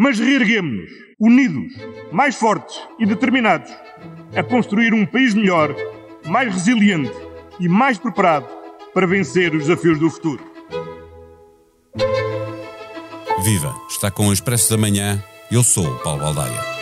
Mas reerguemos-nos, unidos, mais fortes e determinados, a construir um país melhor, mais resiliente e mais preparado para vencer os desafios do futuro. Viva! Está com o Expresso da Manhã. Eu sou o Paulo Baldaia.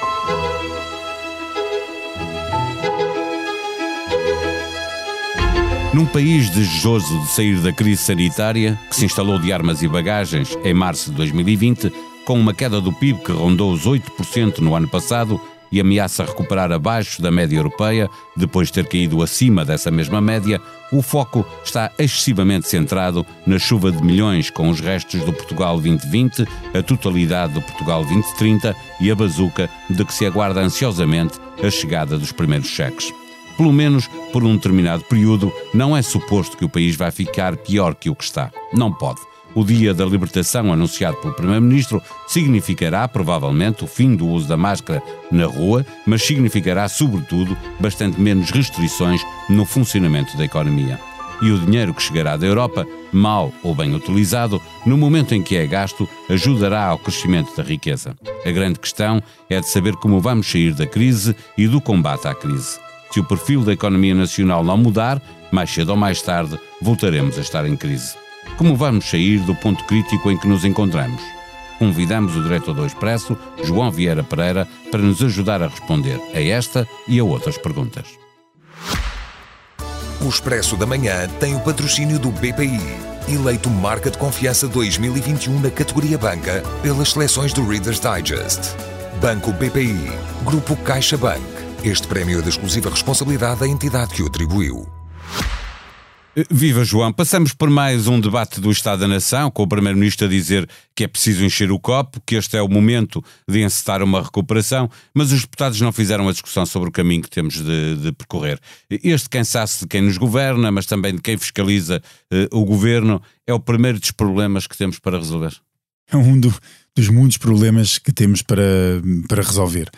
Num país desejoso de sair da crise sanitária, que se instalou de armas e bagagens em março de 2020, com uma queda do PIB que rondou os 8% no ano passado e ameaça recuperar abaixo da média europeia, depois de ter caído acima dessa mesma média, o foco está excessivamente centrado na chuva de milhões com os restos do Portugal 2020, a totalidade do Portugal 2030 e a bazuca de que se aguarda ansiosamente a chegada dos primeiros cheques pelo menos por um determinado período, não é suposto que o país vai ficar pior que o que está. Não pode. O dia da libertação anunciado pelo Primeiro-Ministro significará, provavelmente, o fim do uso da máscara na rua, mas significará, sobretudo, bastante menos restrições no funcionamento da economia. E o dinheiro que chegará da Europa, mal ou bem utilizado, no momento em que é gasto, ajudará ao crescimento da riqueza. A grande questão é de saber como vamos sair da crise e do combate à crise. Se o perfil da economia nacional não mudar, mais cedo ou mais tarde voltaremos a estar em crise. Como vamos sair do ponto crítico em que nos encontramos? Convidamos o diretor do Expresso, João Vieira Pereira, para nos ajudar a responder a esta e a outras perguntas. O Expresso da Manhã tem o patrocínio do BPI, eleito Marca de Confiança 2021 na categoria Banca pelas seleções do Reader's Digest. Banco BPI, Grupo CaixaBank. Este prémio é da exclusiva responsabilidade da entidade que o atribuiu. Viva João, passamos por mais um debate do Estado da Nação, com o Primeiro-Ministro a dizer que é preciso encher o copo, que este é o momento de encetar uma recuperação, mas os deputados não fizeram a discussão sobre o caminho que temos de, de percorrer. Este cansaço de quem nos governa, mas também de quem fiscaliza eh, o governo, é o primeiro dos problemas que temos para resolver. É um do, dos muitos problemas que temos para, para resolver.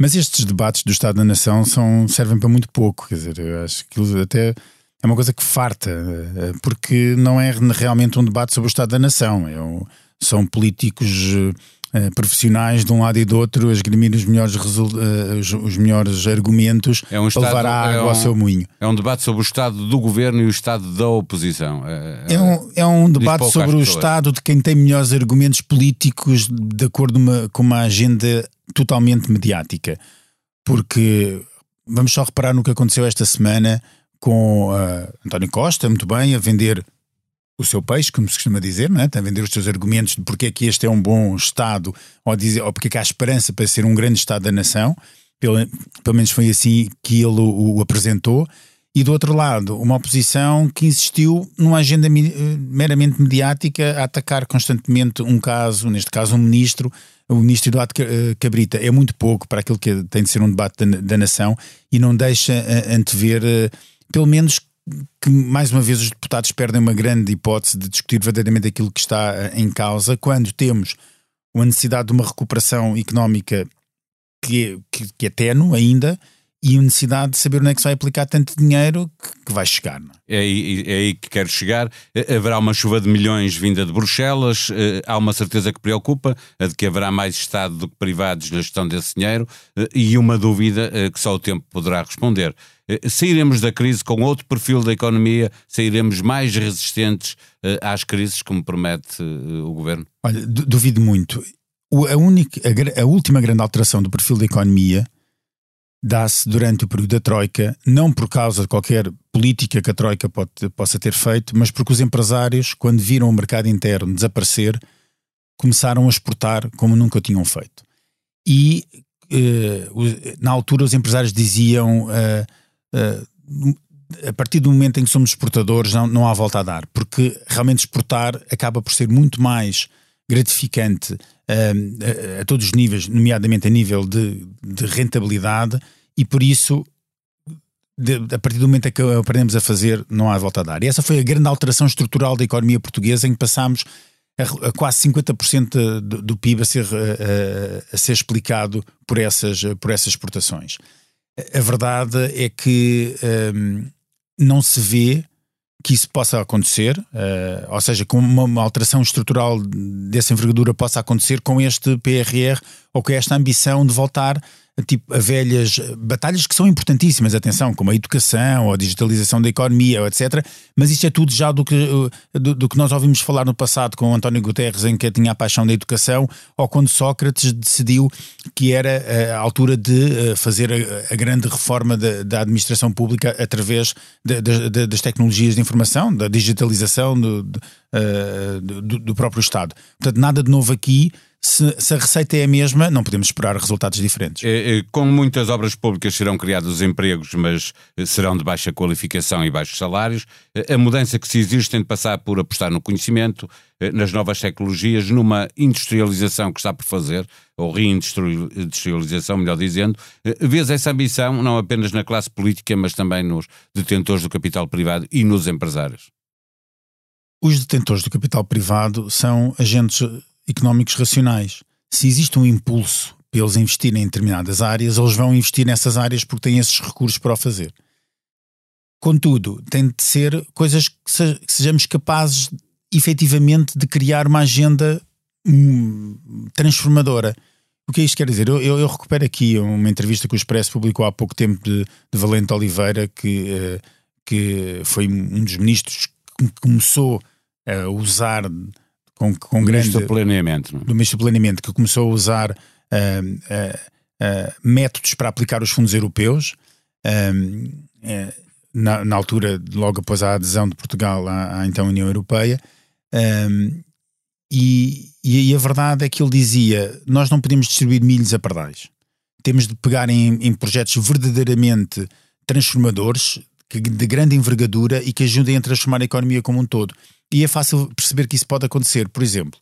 Mas estes debates do Estado da Nação são, servem para muito pouco, quer dizer, eu acho que até é uma coisa que farta, eh, porque não é realmente um debate sobre o Estado da Nação, é um, são políticos uh, profissionais de um lado e do outro a esgrimir os melhores, uh, os, os, melhores argumentos é um para levar a água é um, ao seu moinho. É um debate sobre o Estado do governo e o Estado da oposição. É, é um, é um debate sobre o Estado de quem tem melhores argumentos políticos de acordo uma, com uma agenda totalmente mediática. Porque vamos só reparar no que aconteceu esta semana com uh, António Costa, muito bem, a vender o seu peixe, como se costuma dizer, não é? a vender os seus argumentos de porque é que este é um bom Estado ou, dizer, ou porque é que há esperança para ser um grande Estado da nação. Pelo, pelo menos foi assim que ele o, o apresentou e do outro lado, uma oposição que insistiu numa agenda meramente mediática a atacar constantemente um caso, neste caso um ministro, o ministro Eduardo eh, Cabrita. É muito pouco para aquilo que tem de ser um debate da, da nação e não deixa eh, antever, eh, pelo menos que mais uma vez os deputados perdem uma grande hipótese de discutir verdadeiramente aquilo que está em causa quando temos a necessidade de uma recuperação económica que é, que, que é tenue ainda e a necessidade de saber onde é que se vai aplicar tanto dinheiro que, que vai chegar. É? é, aí, é aí que quero chegar. Eh, haverá uma chuva de milhões vinda de Bruxelas, eh, há uma certeza que preocupa, a de que haverá mais Estado do que privados na gestão desse dinheiro, eh, e uma dúvida que só o tempo poderá responder. Sairemos da crise com outro perfil da economia, sairemos mais resistentes às crises, como promete o governo? Olha, duvido muito. A, única, a, a última grande alteração do perfil da economia dá-se durante o período da Troika, não por causa de qualquer política que a Troika pode, possa ter feito, mas porque os empresários, quando viram o mercado interno desaparecer, começaram a exportar como nunca tinham feito. E eh, na altura os empresários diziam eh, eh, a partir do momento em que somos exportadores não, não há volta a dar, porque realmente exportar acaba por ser muito mais gratificante a, a, todos os níveis, nomeadamente a nível de, de rentabilidade, e por isso, de, a partir do momento que aprendemos a fazer, não há volta a dar. E essa foi a grande alteração estrutural da economia portuguesa, em que passámos a, a quase 50% do, do PIB a ser, a, a, ser explicado por essas, por essas exportações. A verdade é que um, não se vê que isso possa acontecer, uh, ou seja, com uma, uma, alteração estrutural dessa envergadura possa acontecer com este PRR ou com esta ambição de voltar tipo, a velhas batalhas que são importantíssimas, atenção, como a educação, a digitalização da economia, etc. Mas isto é tudo já do que, do, do, que nós ouvimos falar no passado com António Guterres, em que tinha a paixão da educação, ou quando Sócrates decidiu que era eh, a altura de eh, fazer a, a grande reforma da, da, administração pública através de, de, das tecnologias de informação, da digitalização do, do, do próprio Estado. Portanto, nada de novo aqui se, se, a receita é a mesma, não podemos esperar resultados diferentes. É, é, com muitas obras públicas serão criados empregos, mas eh, serão de baixa qualificação e baixos salários. Eh, a mudança que se exige tem de passar por apostar no conhecimento, eh, nas novas tecnologias, numa industrialização que está por fazer, ou reindustrialização, melhor dizendo. Vês essa ambição não apenas na classe política, mas também nos detentores do capital privado e nos empresários? Os detentores do capital privado são agentes económicos racionais. Se existe um impulso para eles investirem em determinadas áreas, eles vão investir nessas áreas porque têm esses recursos para o fazer. Contudo, tem de ser coisas que, sejamos capazes efetivamente de criar uma agenda hum, transformadora. O que é isto quer dizer? Eu, eu, eu, recupero aqui uma entrevista que o Expresso publicou há pouco tempo de, de Valente Oliveira, que, uh, que foi um dos ministros que começou a usar com, com grande. Ministro do Planeamento. Do Ministro do Planeamento, que começou a usar uh, uh, uh, métodos para aplicar os fundos europeus. Na, na, altura, logo após a adesão de Portugal à, à então União Europeia, e, e, a verdade é que ele dizia: nós não podemos distribuir milhos a pardais. Temos de pegar em, em projetos verdadeiramente transformadores, de grande envergadura e que ajudem a transformar a economia como um todo. E é fácil perceber que isso pode acontecer. Por exemplo,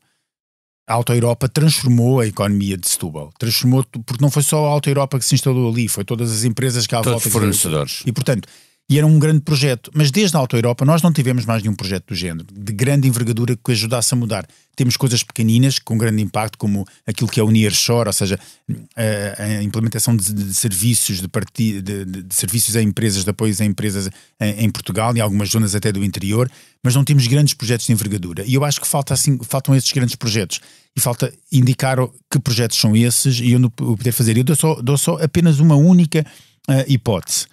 a Auto Europa transformou a economia de Setúbal. Transformou, porque não foi só a Auto Europa que se instalou ali, foi todas as empresas que à Todos volta. fornecedores. E, portanto, e era um grande projeto. Mas desde a Auto Europa nós não tivemos mais nenhum projeto do género, de grande envergadura que ajudasse a mudar. Temos coisas pequeninas com grande impacto, como aquilo que é o Nearshore, ou seja, a, a implementação de, de serviços de, parti, de, de, serviços a empresas, de apoios a empresas em, em, Portugal e algumas zonas até do interior, mas não temos grandes projetos de envergadura. E eu acho que falta, assim, faltam esses grandes projetos. E falta indicar que projetos são esses e não o poder fazer. Eu dou só, dou só apenas uma única uh, hipótese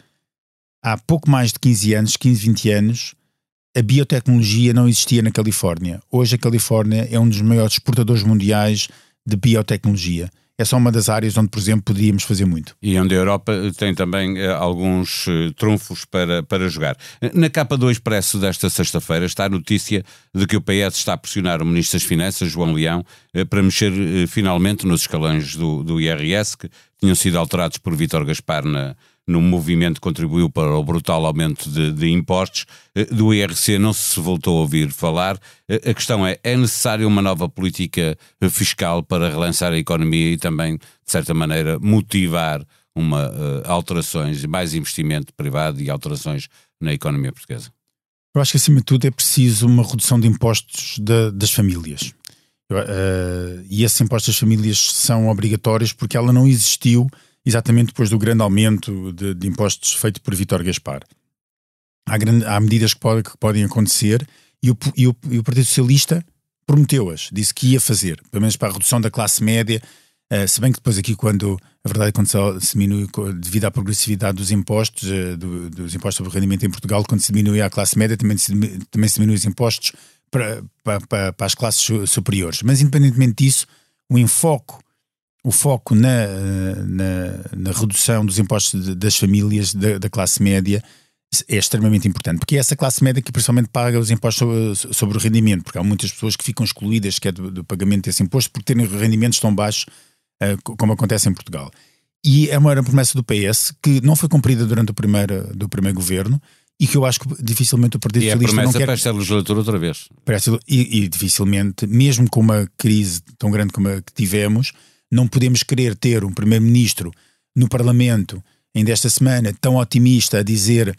há pouco mais de 15 anos, 15, 20 anos, a biotecnologia não existia na Califórnia. Hoje a Califórnia é um dos maiores exportadores mundiais de biotecnologia. É só uma das áreas onde, por exemplo, podíamos fazer muito. E onde a Europa tem também eh, alguns eh, trunfos para, para jogar. Na capa do Expresso desta sexta-feira está a notícia de que o PS está a pressionar o Ministro das Finanças, João Leão, eh, para mexer finalmente nos escalões do, do IRS, que tinham sido alterados por Vítor Gaspar na, no movimento que contribuiu para o brutal aumento de, de, impostos. Eh, do IRC não se voltou a ouvir falar. Eh, a questão é: é necessária uma nova política fiscal para relançar a economia e também, de certa maneira, motivar uma uh, alterações, mais investimento privado e alterações na economia portuguesa? Eu acho que, acima de tudo, é preciso uma redução de impostos de, das famílias. Uh, e esses impostos das famílias são obrigatórios porque ela não existiu exatamente depois do grande aumento de, de impostos feito por Vítor Gaspar. Há, grande, há medidas que, pode, que, podem acontecer e o, e o, e o Partido Socialista prometeu-as, disse que ia fazer, pelo menos para a redução da classe média, uh, se bem que depois aqui quando, a verdade é quando se diminui devido à progressividade dos impostos, uh, do, dos impostos sobre rendimento em Portugal, quando se diminui a classe média também se, também se diminui os impostos para, para, para, para as classes superiores. Mas independentemente disso, o enfoque o foco na, na, na redução dos impostos de, das famílias da, da, classe média é extremamente importante, porque é essa classe média que principalmente paga os impostos sobre, sobre o rendimento, porque há muitas pessoas que ficam excluídas que é do, do pagamento desse imposto por terem rendimentos tão baixos uh, como acontece em Portugal. E é uma promessa do PS que não foi cumprida durante o primeiro, do primeiro governo e que eu acho que dificilmente o Partido e Socialista não quer... Para esta legislatura outra vez. E, e dificilmente, mesmo com uma crise tão grande como a que tivemos, não podemos querer ter um primeiro-ministro no Parlamento, ainda esta semana, tão otimista a dizer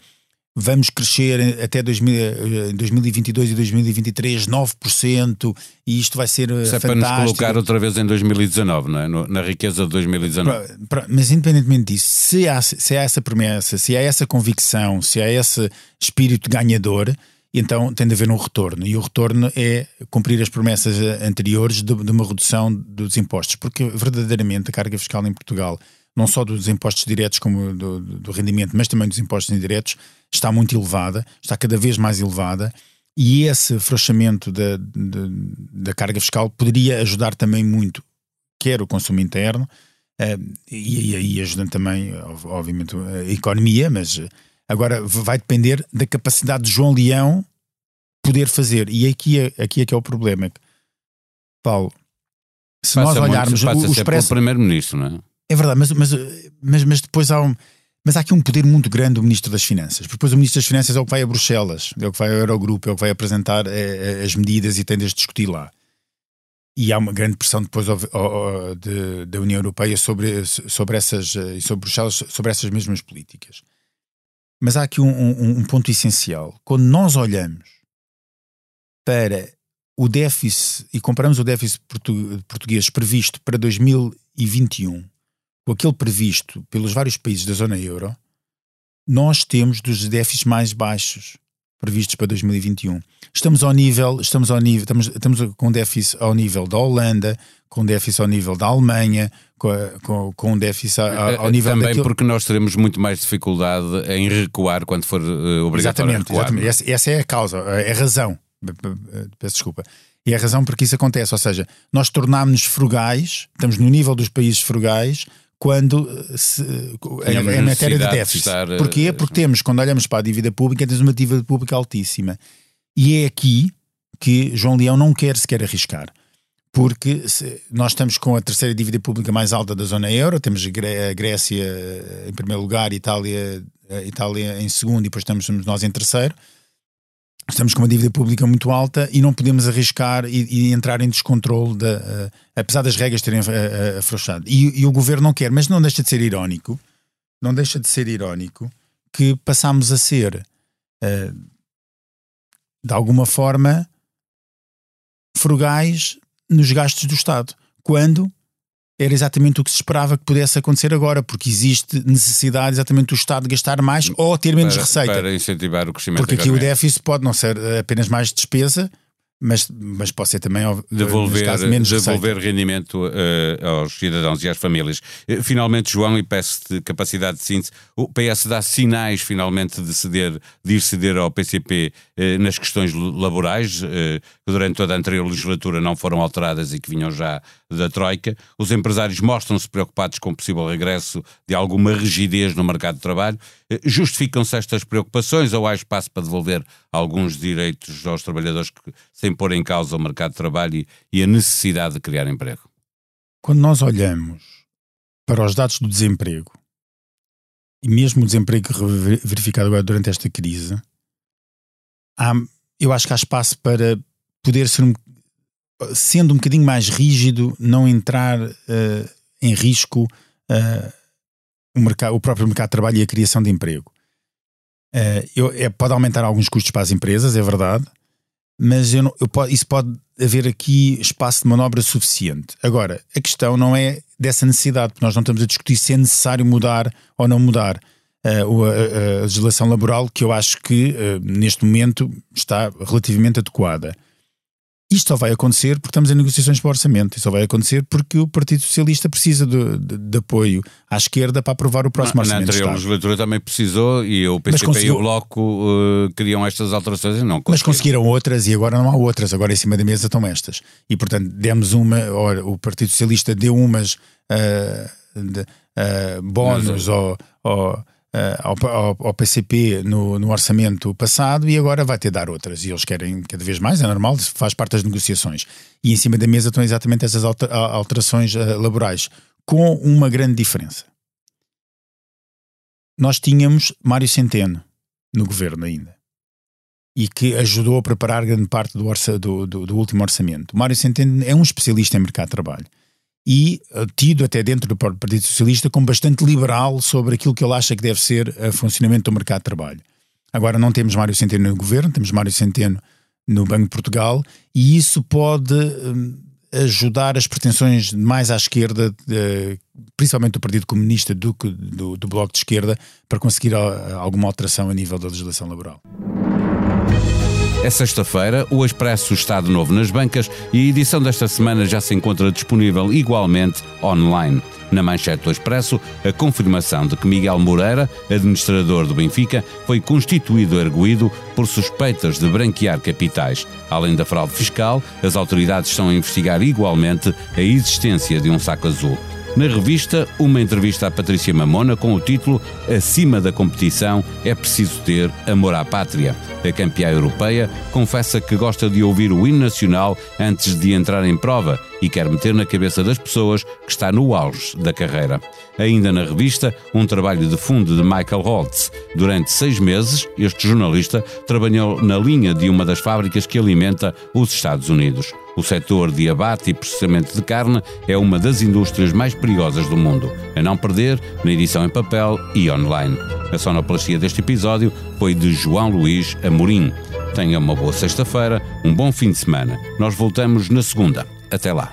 vamos crescer até 2000, 2022 e 2023 9% e isto vai ser Isso é fantástico. para nos colocar outra vez em 2019, não é? Na riqueza de 2019. Pra, pra, mas independentemente disso, se há, se há essa promessa, se há essa convicção, se há esse espírito ganhador, então tem de haver um retorno. E o retorno é cumprir as promessas anteriores de, de uma redução dos impostos, porque verdadeiramente a carga fiscal em Portugal, não só dos impostos diretos como do, do rendimento, mas também dos impostos indiretos, está muito elevada, está cada vez mais elevada. E esse afrouxamento da, da, da carga fiscal poderia ajudar também muito, quer o consumo interno, uh, e aí ajudando também, obviamente, a economia, mas Agora vai depender da capacidade de João Leão poder fazer. E aqui é, aqui é que é o problema. Paulo, se passa nós olharmos muito, o, o expresso... primeiro-ministro, não é? É verdade, mas, mas, mas, mas depois há um. Mas há aqui um poder muito grande do Ministro das Finanças. Depois o Ministro das Finanças é o que vai a Bruxelas, é o que vai ao Eurogrupo, é o que vai apresentar é, as medidas e tem de discutir lá. E há uma grande pressão depois de, da União Europeia sobre, sobre essas, e sobre Bruxelas, sobre essas mesmas políticas. Mas há aqui um, um, um ponto essencial. Quando nós olhamos para o déficit e comparamos o déficit português previsto para 2021 com aquele previsto pelos vários países da zona euro, nós temos dos déficits mais baixos previstos para 2021. Estamos ao nível, estamos ao nível, estamos, estamos com déficit ao nível da Holanda, com déficit ao nível da Alemanha, com, com, com déficit ao, ao nível Também daquilo... porque nós teremos muito mais dificuldade em recuar quando for uh, obrigatório exatamente, recuar. Exatamente, essa, essa é a causa, é a razão. Peço desculpa. E é a razão porque isso acontece, ou seja, nós tornámos-nos frugais, estamos no nível dos países frugais, quando eh, se, em, em matéria de déficit. De estar, Porquê? Eh, Porque temos, quando olhamos para a dívida pública, temos uma dívida pública altíssima. E é aqui que João Leão não quer sequer arriscar. Porque nós estamos com a terceira dívida pública mais alta da zona euro, temos a Grécia em primeiro lugar, Itália, Itália em segundo e depois estamos nós em terceiro estamos com uma dívida pública muito alta e não podemos arriscar e, e entrar em descontrole, de, uh, apesar das regras terem uh, afrouxado. E, e, o governo não quer, mas não deixa de ser irónico, não deixa de ser irónico que passamos a ser, uh, de alguma forma, frugais nos gastos do Estado, quando era exatamente o que se esperava que pudesse acontecer agora, porque existe necessidade exatamente do Estado de gastar mais ou ter menos para, receita. Para incentivar o crescimento Porque aqui o déficit pode não ser apenas mais despesa, mas, mas pode ser também devolver, caso, menos devolver rendimento uh, aos cidadãos e às famílias. Uh, finalmente, João, e peço-te capacidade de síntese, o PS dá sinais finalmente de, ceder, de ir ceder ao PCP uh, nas questões laborais, que durante toda a anterior legislatura não foram alteradas e que vinham já da Troika. Os empresários mostram-se preocupados com o possível regresso de alguma rigidez no mercado de trabalho. Justificam-se estas preocupações ou há espaço para devolver alguns direitos aos trabalhadores que, sem pôr em causa o mercado de trabalho e a necessidade de criar emprego? Quando nós olhamos para os dados do desemprego, e mesmo o desemprego verificado agora durante esta crise, há, eu acho que há espaço para poder ser, um, sendo um bocadinho mais rígido, não entrar uh, em risco uh, o, mercado, o próprio mercado de trabalho e a criação de emprego. Uh, eu, é, pode aumentar alguns custos para as empresas, é verdade, mas eu não, eu pode, isso pode haver aqui espaço de manobra suficiente. Agora, a questão não é dessa necessidade, porque nós não estamos a discutir se é necessário mudar ou não mudar uh, a, a, legislação laboral, que eu acho que uh, neste momento está relativamente adequada. Isto só vai acontecer porque estamos em negociações para o orçamento. Isto só vai acontecer porque o Partido Socialista precisa de, de, de apoio à esquerda para aprovar o próximo orçamento. Na anterior legislatura também precisou e o PCP conseguiu... e o Bloco uh, queriam estas alterações e não conseguiram. Mas conseguiram outras e agora não há outras. Agora em cima da mesa estão estas. E portanto demos uma, ora, o Partido Socialista deu umas uh, de, uh, bónus Mas, ou, ou uh, ao, ao, PCP no, no, orçamento passado e agora vai ter de dar outras. E eles querem cada vez mais, é normal, faz parte das negociações. E em cima da mesa estão exatamente essas alterações uh, laborais, com uma grande diferença. Nós tínhamos Mário Centeno no governo ainda e que ajudou a preparar grande parte do, orça, do, do, do último orçamento. Mário Centeno é um especialista em mercado de trabalho e uh, tido até dentro do Partido Socialista como bastante liberal sobre aquilo que ele acha que deve ser o funcionamento do mercado de trabalho. Agora não temos Mário Centeno no governo, temos Mário Centeno no Banco de Portugal e isso pode um, ajudar as pretensões mais à esquerda, principalmente do Partido Comunista do do, do, Bloco de Esquerda, para conseguir uh, alguma alteração a nível da legislação laboral. É sexta-feira, o Expresso está de novo nas bancas e a edição desta semana já se encontra disponível igualmente online. Na manchete do Expresso, a confirmação de que Miguel Moreira, administrador do Benfica, foi constituído erguido por suspeitas de branquear capitais. Além da fraude fiscal, as autoridades estão a investigar igualmente a existência de um saco azul. Na revista, uma entrevista à Patrícia Mamona com o título Acima da competição é preciso ter amor à pátria. A campeã europeia confessa que gosta de ouvir o hino nacional antes de entrar em prova e quer meter na cabeça das pessoas que está no auge da carreira. Ainda na revista, um trabalho de fundo de Michael Holtz. Durante seis meses, este jornalista trabalhou na linha de uma das fábricas que alimenta os Estados Unidos. O setor de abate e processamento de carne é uma das indústrias mais perigosas do mundo. A não perder na edição em papel e online. A sonoplastia deste episódio foi de João Luís Amorim. Tenha uma boa sexta-feira, um bom fim de semana. Nós voltamos na segunda. Até lá.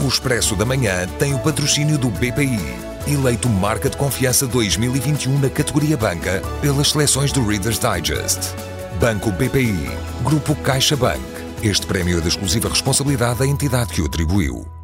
O Expresso da Manhã tem o patrocínio do BPI, eleito Marca de Confiança 2021 na categoria Banca pelas seleções do Reader's Digest. Banco BPI, Grupo CaixaBank. Este prémio é da exclusiva responsabilidade da entidade que o atribuiu.